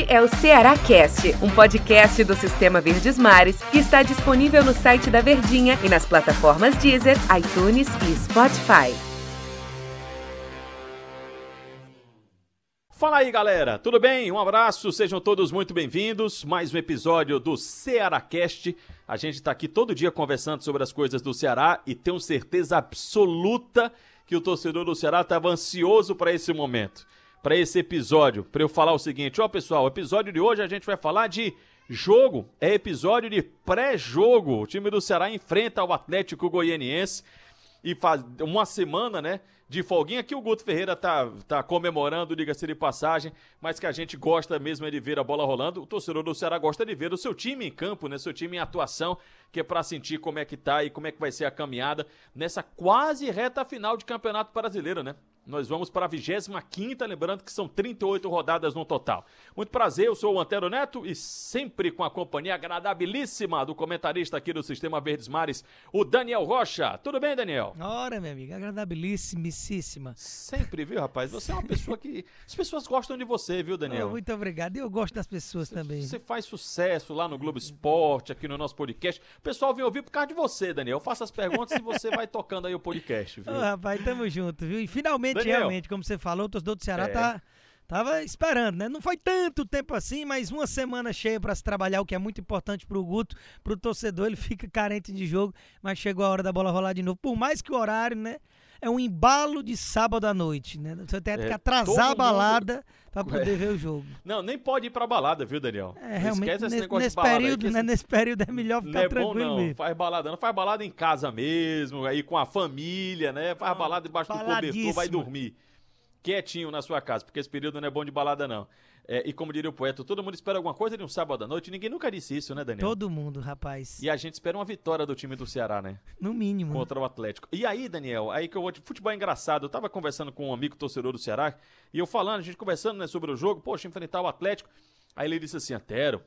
Este é o Ceará Cast, um podcast do Sistema Verdes Mares que está disponível no site da Verdinha e nas plataformas Deezer, iTunes e Spotify. Fala aí, galera. Tudo bem? Um abraço. Sejam todos muito bem-vindos. Mais um episódio do Ceará Cast. A gente está aqui todo dia conversando sobre as coisas do Ceará e tenho certeza absoluta que o torcedor do Ceará estava ansioso para esse momento para esse episódio, para eu falar o seguinte, ó pessoal, o episódio de hoje a gente vai falar de jogo, é episódio de pré-jogo. O time do Ceará enfrenta o Atlético Goianiense e faz uma semana, né, de folguinha que o Guto Ferreira tá, tá comemorando, diga-se de passagem, mas que a gente gosta mesmo é de ver a bola rolando. O torcedor do Ceará gosta de ver o seu time em campo, né, seu time em atuação, que é para sentir como é que tá e como é que vai ser a caminhada nessa quase reta final de Campeonato Brasileiro, né? Nós vamos para a 25, lembrando que são 38 rodadas no total. Muito prazer, eu sou o Antero Neto e sempre com a companhia agradabilíssima do comentarista aqui do Sistema Verdes Mares, o Daniel Rocha. Tudo bem, Daniel? Ora, minha amiga, agradabilíssimíssima. Sempre, viu, rapaz? Você é uma pessoa que. As pessoas gostam de você, viu, Daniel? Oh, muito obrigado. Eu gosto das pessoas você, também. Você faz sucesso lá no Globo Esporte, aqui no nosso podcast. O pessoal vem ouvir por causa de você, Daniel. Eu faço as perguntas e você vai tocando aí o podcast, viu? Oh, rapaz, tamo junto, viu? E finalmente Daniel. realmente, como você falou, o torcedor do Ceará é. tá, tava esperando, né? Não foi tanto tempo assim, mas uma semana cheia para se trabalhar, o que é muito importante pro Guto, pro torcedor, ele fica carente de jogo, mas chegou a hora da bola rolar de novo. Por mais que o horário, né? É um embalo de sábado à noite, né? Você tem que é, atrasar a balada mundo... para poder é. ver o jogo. Não, nem pode ir pra balada, viu, Daniel? É, realmente, nesse, nesse período, aí, né? Nesse período é melhor ficar não é tranquilo bom, não. mesmo. Faz balada, não faz balada em casa mesmo, aí com a família, né? Faz balada debaixo do cobertor, vai dormir quietinho na sua casa, porque esse período não é bom de balada, não. É, e como diria o poeta, todo mundo espera alguma coisa de um sábado à noite. Ninguém nunca disse isso, né, Daniel? Todo mundo, rapaz. E a gente espera uma vitória do time do Ceará, né? No mínimo. Contra o Atlético. E aí, Daniel, aí que eu vou. Futebol é engraçado. Eu tava conversando com um amigo torcedor do Ceará e eu falando, a gente conversando né, sobre o jogo, poxa, enfrentar o Atlético. Aí ele disse assim: Antero,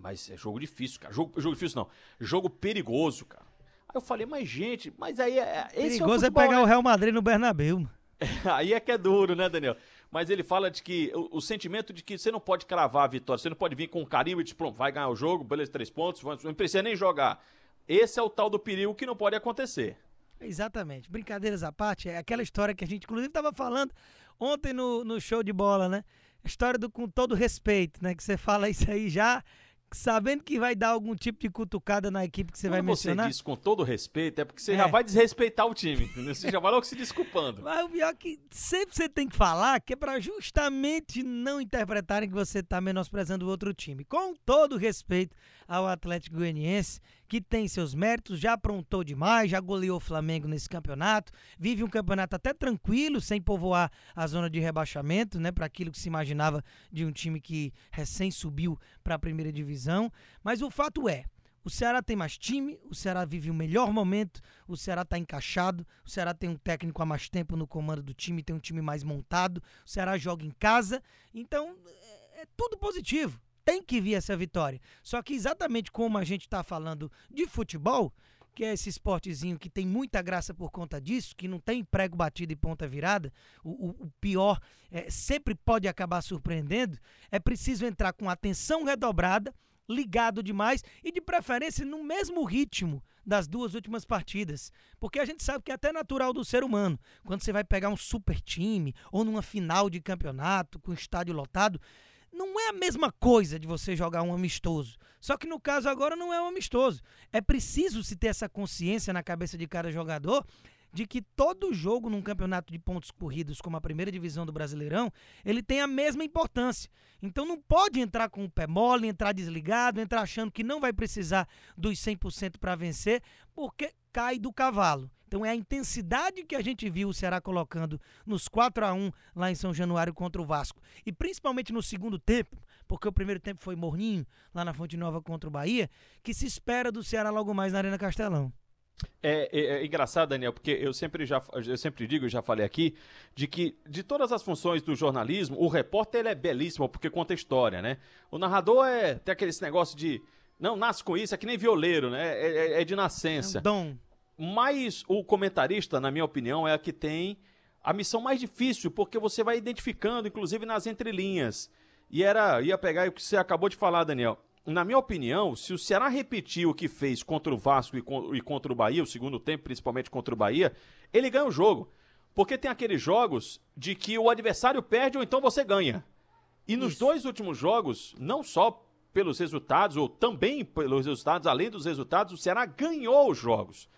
mas é jogo difícil, cara. Jogo, jogo difícil não. Jogo perigoso, cara. Aí eu falei, mas gente, mas aí é. Esse perigoso é, o futebol, é pegar né? o Real Madrid no Bernabéu. aí é que é duro, né, Daniel? Mas ele fala de que o, o, sentimento de que você não pode cravar a vitória, você não pode vir com um carinho e pronto, vai ganhar o jogo, beleza, três pontos, não precisa nem jogar. Esse é o tal do perigo que não pode acontecer. Exatamente. Brincadeiras à parte, é aquela história que a gente, inclusive, estava falando ontem no, no show de bola, né? A história do com todo respeito, né? Que você fala isso aí já sabendo que vai dar algum tipo de cutucada na equipe que você Quando vai mencionar. você diz com todo respeito, é porque você é. já vai desrespeitar o time, entendeu? Você já vai logo se desculpando. Mas o pior é que sempre você tem que falar que é para justamente não interpretarem que você tá menosprezando o outro time. Com todo respeito ao Atlético Goianiense, que tem seus méritos, já aprontou demais, já goleou o Flamengo nesse campeonato, vive um campeonato até tranquilo, sem povoar a zona de rebaixamento, né, para aquilo que se imaginava de um time que recém subiu para a primeira divisão, mas o fato é, o Ceará tem mais time, o Ceará vive o melhor momento, o Ceará está encaixado, o Ceará tem um técnico há mais tempo no comando do time, tem um time mais montado, o Ceará joga em casa, então é, é tudo positivo tem que vir essa vitória. Só que exatamente como a gente está falando de futebol, que é esse esportezinho que tem muita graça por conta disso, que não tem prego batido e ponta virada, o, o, pior é, sempre pode acabar surpreendendo, é preciso entrar com atenção redobrada, ligado demais e de preferência no mesmo ritmo das duas últimas partidas. Porque a gente sabe que é até natural do ser humano. Quando você vai pegar um super time ou numa final de campeonato com estádio lotado, não é a mesma coisa de você jogar um amistoso. Só que no caso agora não é um amistoso. É preciso se ter essa consciência na cabeça de cada jogador de que todo jogo num campeonato de pontos corridos como a primeira divisão do Brasileirão, ele tem a mesma importância. Então não pode entrar com o pé mole, entrar desligado, entrar achando que não vai precisar dos 100% para vencer, porque cai do cavalo. Então é a intensidade que a gente viu o Ceará colocando nos 4 a 1 lá em São Januário contra o Vasco. E principalmente no segundo tempo, porque o primeiro tempo foi morninho lá na Fonte Nova contra o Bahia, que se espera do Ceará logo mais na Arena Castelão. É, é, é, engraçado, Daniel, porque eu sempre já eu sempre digo, já falei aqui, de que de todas as funções do jornalismo, o repórter ele é belíssimo porque conta história, né? O narrador é tem aquele negócio de não nasce com isso, é que nem violeiro, né? É, é, é de nascença. É um dom. Mas o comentarista, na minha opinião, é a que tem a missão mais difícil, porque você vai identificando, inclusive nas entrelinhas. E era, ia pegar o que você acabou de falar, Daniel. Na minha opinião, se o Ceará repetir o que fez contra o Vasco e contra o Bahia, o segundo tempo, principalmente contra o Bahia, ele ganha o jogo. Porque tem aqueles jogos de que o adversário perde ou então você ganha. E nos Isso. dois últimos jogos, não só pelos resultados, ou também pelos resultados, além dos resultados, o Ceará ganhou os jogos.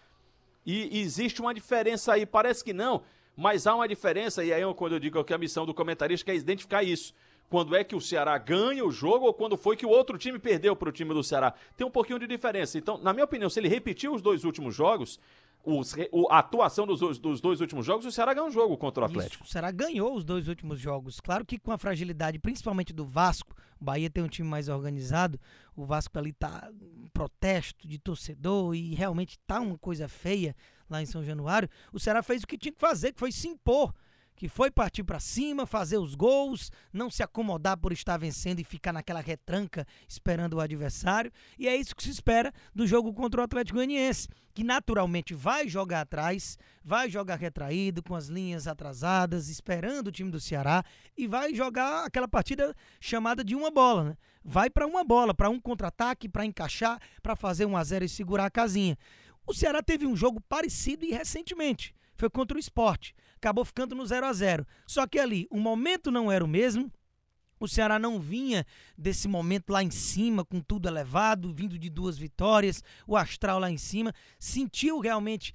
E existe uma diferença aí, parece que não, mas há uma diferença, e aí quando eu digo que a missão do comentarista é identificar isso. Quando é que o Ceará ganha o jogo ou quando foi que o outro time perdeu para o time do Ceará. Tem um pouquinho de diferença. Então, na minha opinião, se ele repetir os dois últimos jogos, os, o, a atuação dos, dos, dois últimos jogos, o Ceará ganhou um jogo contra o Atlético. Isso, o Ceará ganhou os dois últimos jogos. Claro que com a fragilidade, principalmente do Vasco, o Bahia tem um time mais organizado, o Vasco ali tá em protesto de torcedor e realmente tá uma coisa feia lá em São Januário. O Ceará fez o que tinha que fazer, que foi se impor que foi partir para cima, fazer os gols, não se acomodar por estar vencendo e ficar naquela retranca esperando o adversário. E é isso que se espera do jogo contra o Atlético Goianiense, que naturalmente vai jogar atrás, vai jogar retraído, com as linhas atrasadas, esperando o time do Ceará e vai jogar aquela partida chamada de uma bola, né? Vai para uma bola, para um contra-ataque, para encaixar, para fazer um a zero e segurar a casinha. O Ceará teve um jogo parecido e recentemente foi contra o esporte. Acabou ficando no 0 a 0 Só que ali, o momento não era o mesmo. O Ceará não vinha desse momento lá em cima, com tudo elevado, vindo de duas vitórias, o astral lá em cima. Sentiu realmente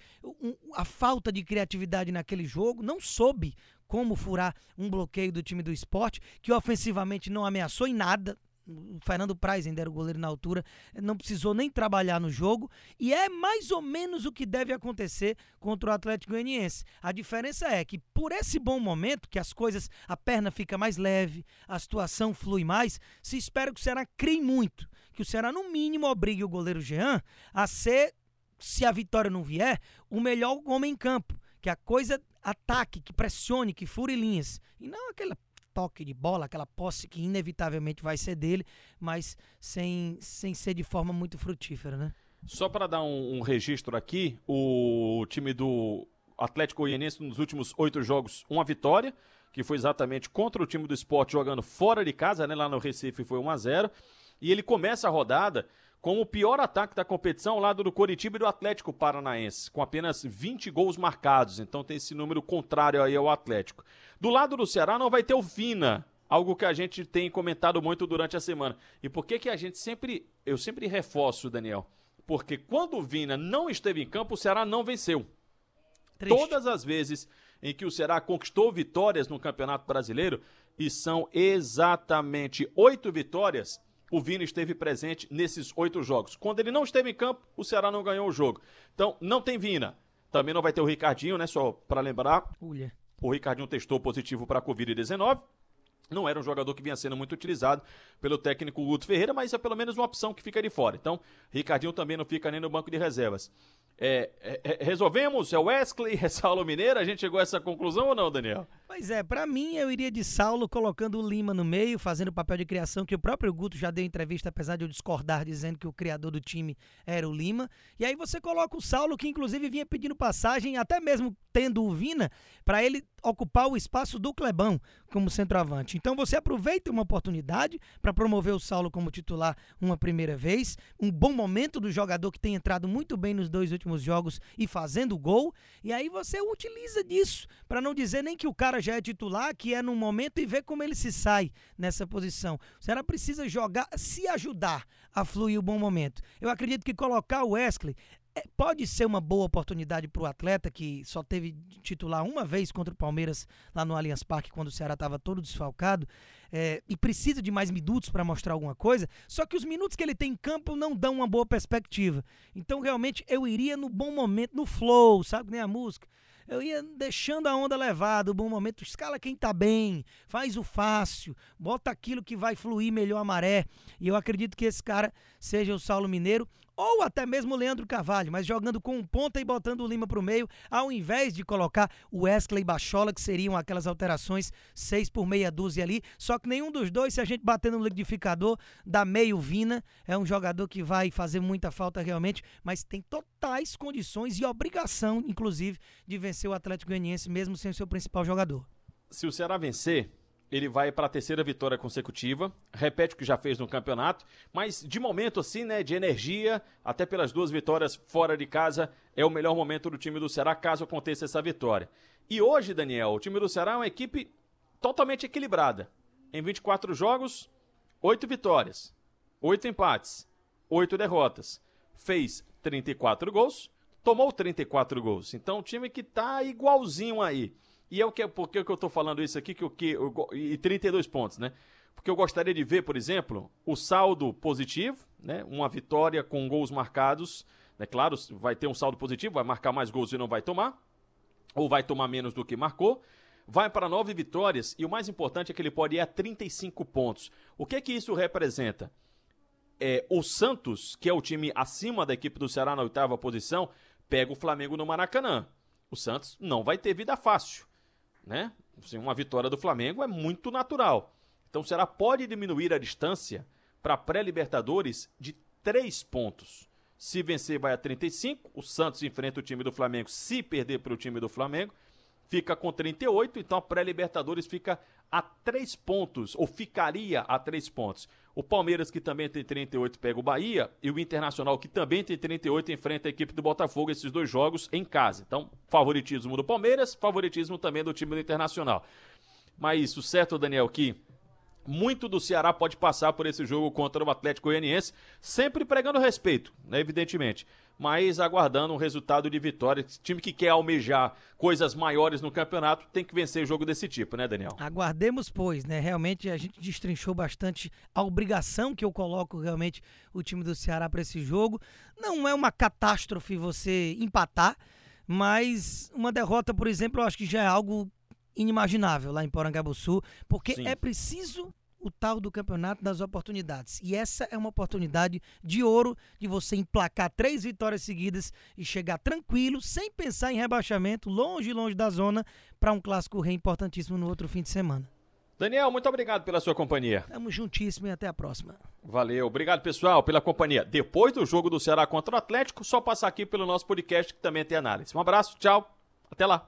a falta de criatividade naquele jogo, não soube como furar um bloqueio do time do esporte, que ofensivamente não ameaçou em nada, o Fernando Praz ainda era o goleiro na altura, não precisou nem trabalhar no jogo, e é mais ou menos o que deve acontecer contra o Atlético Goianiense. A diferença é que por esse bom momento, que as coisas, a perna fica mais leve, a situação flui mais, se espera que o Ceará crie muito, que o Ceará no mínimo obrigue o goleiro Jean a ser, se a vitória não vier, o melhor homem em campo, que a coisa ataque, que pressione, que fure linhas, e não aquela toque de bola, aquela posse que inevitavelmente vai ser dele, mas sem, sem ser de forma muito frutífera, né? Só para dar um, um, registro aqui, o time do Atlético Goianiense nos últimos oito jogos, uma vitória, que foi exatamente contra o time do esporte jogando fora de casa, né? Lá no Recife foi 1 a 0 E ele começa a rodada com o pior ataque da competição ao lado do Coritiba e do Atlético Paranaense, com apenas 20 gols marcados. Então tem esse número contrário aí ao Atlético. Do lado do Ceará não vai ter o Vina, algo que a gente tem comentado muito durante a semana. E por que que a gente sempre, eu sempre reforço, Daniel? Porque quando o Vina não esteve em campo, o Ceará não venceu. Triste. Todas as vezes em que o Ceará conquistou vitórias no Campeonato Brasileiro, e são exatamente oito vitórias, o Vina esteve presente nesses oito jogos. Quando ele não esteve em campo, o Ceará não ganhou o jogo. Então, não tem Vina. Também não vai ter o Ricardinho, né? Só para lembrar. O Ricardinho testou positivo para a Covid-19. Não era um jogador que vinha sendo muito utilizado pelo técnico Guto Ferreira, mas é pelo menos uma opção que fica de fora. Então, Ricardinho também não fica nem no banco de reservas. É, é, é, resolvemos? É Wesley? É Saulo Mineiro? A gente chegou a essa conclusão ou não, Daniel? Pois é, para mim eu iria de Saulo colocando o Lima no meio, fazendo o papel de criação que o próprio Guto já deu entrevista, apesar de eu discordar, dizendo que o criador do time era o Lima. E aí você coloca o Saulo, que inclusive vinha pedindo passagem, até mesmo tendo o Vina, para ele ocupar o espaço do Clebão como centroavante. Então você aproveita uma oportunidade para promover o Saulo como titular uma primeira vez, um bom momento do jogador que tem entrado muito bem nos dois últimos jogos e fazendo gol, e aí você utiliza disso, para não dizer nem que o cara já é titular, que é no momento e ver como ele se sai nessa posição. O Ceará precisa jogar, se ajudar a fluir o bom momento. Eu acredito que colocar o Wesley pode ser uma boa oportunidade para o atleta que só teve titular uma vez contra o Palmeiras lá no Allianz Parque quando o Ceará estava todo desfalcado é, e precisa de mais minutos para mostrar alguma coisa. Só que os minutos que ele tem em campo não dão uma boa perspectiva. Então realmente eu iria no bom momento, no flow, sabe nem a música eu ia deixando a onda levar do bom momento, escala quem tá bem, faz o fácil, bota aquilo que vai fluir melhor a maré. E eu acredito que esse cara seja o Saulo Mineiro ou até mesmo o Leandro Carvalho, mas jogando com um ponta e botando o Lima para o meio, ao invés de colocar o Wesley Bachola, que seriam aquelas alterações seis por meia dúzia ali. Só que nenhum dos dois, se a gente bater no liquidificador, dá meio Vina. É um jogador que vai fazer muita falta realmente, mas tem totais condições e obrigação, inclusive, de vencer o Atlético Goianiense, mesmo sem o seu principal jogador. Se o Ceará vencer, ele vai para a terceira vitória consecutiva, repete o que já fez no campeonato, mas de momento assim, né, de energia, até pelas duas vitórias fora de casa, é o melhor momento do time do Ceará caso aconteça essa vitória. E hoje, Daniel, o time do Ceará é uma equipe totalmente equilibrada. Em 24 jogos, 8 vitórias, 8 empates, 8 derrotas. Fez 34 gols, tomou 34 gols. Então, um time que tá igualzinho aí. E é o que por que eu estou falando isso aqui que o que e 32 pontos, né? Porque eu gostaria de ver, por exemplo, o saldo positivo, né? Uma vitória com gols marcados, né? Claro, vai ter um saldo positivo, vai marcar mais gols e não vai tomar, ou vai tomar menos do que marcou. Vai para nove vitórias e o mais importante é que ele pode ir a 35 pontos. O que é que isso representa? É, o Santos, que é o time acima da equipe do Ceará na oitava posição, pega o Flamengo no Maracanã. O Santos não vai ter vida fácil né? Assim, uma vitória do Flamengo é muito natural. Então o Ceará pode diminuir a distância para pré-Libertadores de 3 pontos. Se vencer, vai a 35. O Santos enfrenta o time do Flamengo. Se perder para o time do Flamengo, fica com 38. Então a pré-Libertadores fica a 3 pontos, ou ficaria a 3 pontos. O Palmeiras, que também tem 38, pega o Bahia. E o Internacional, que também tem 38, enfrenta a equipe do Botafogo, esses dois jogos em casa. Então, favoritismo do Palmeiras, favoritismo também do time do Internacional. Mas o certo, Daniel, que muito do Ceará pode passar por esse jogo contra o Atlético Goianiense, sempre pregando respeito, né, evidentemente mas aguardando um resultado de vitória. Time que quer almejar coisas maiores no campeonato tem que vencer jogo desse tipo, né, Daniel? Aguardemos, pois, né? Realmente a gente destrinchou bastante a obrigação que eu coloco realmente o time do Ceará para esse jogo. Não é uma catástrofe você empatar, mas uma derrota, por exemplo, eu acho que já é algo inimaginável lá em Porangabuçu, porque Sim. é preciso o tal do campeonato das oportunidades. E essa é uma oportunidade de ouro de você emplacar três vitórias seguidas e chegar tranquilo, sem pensar em rebaixamento, longe, longe da zona, para um clássico rei importantíssimo no outro fim de semana. Daniel, muito obrigado pela sua companhia. Tamo juntíssimo e até a próxima. Valeu, obrigado pessoal pela companhia. Depois do jogo do Ceará contra o Atlético, só passar aqui pelo nosso podcast que também tem análise. Um abraço, tchau, até lá.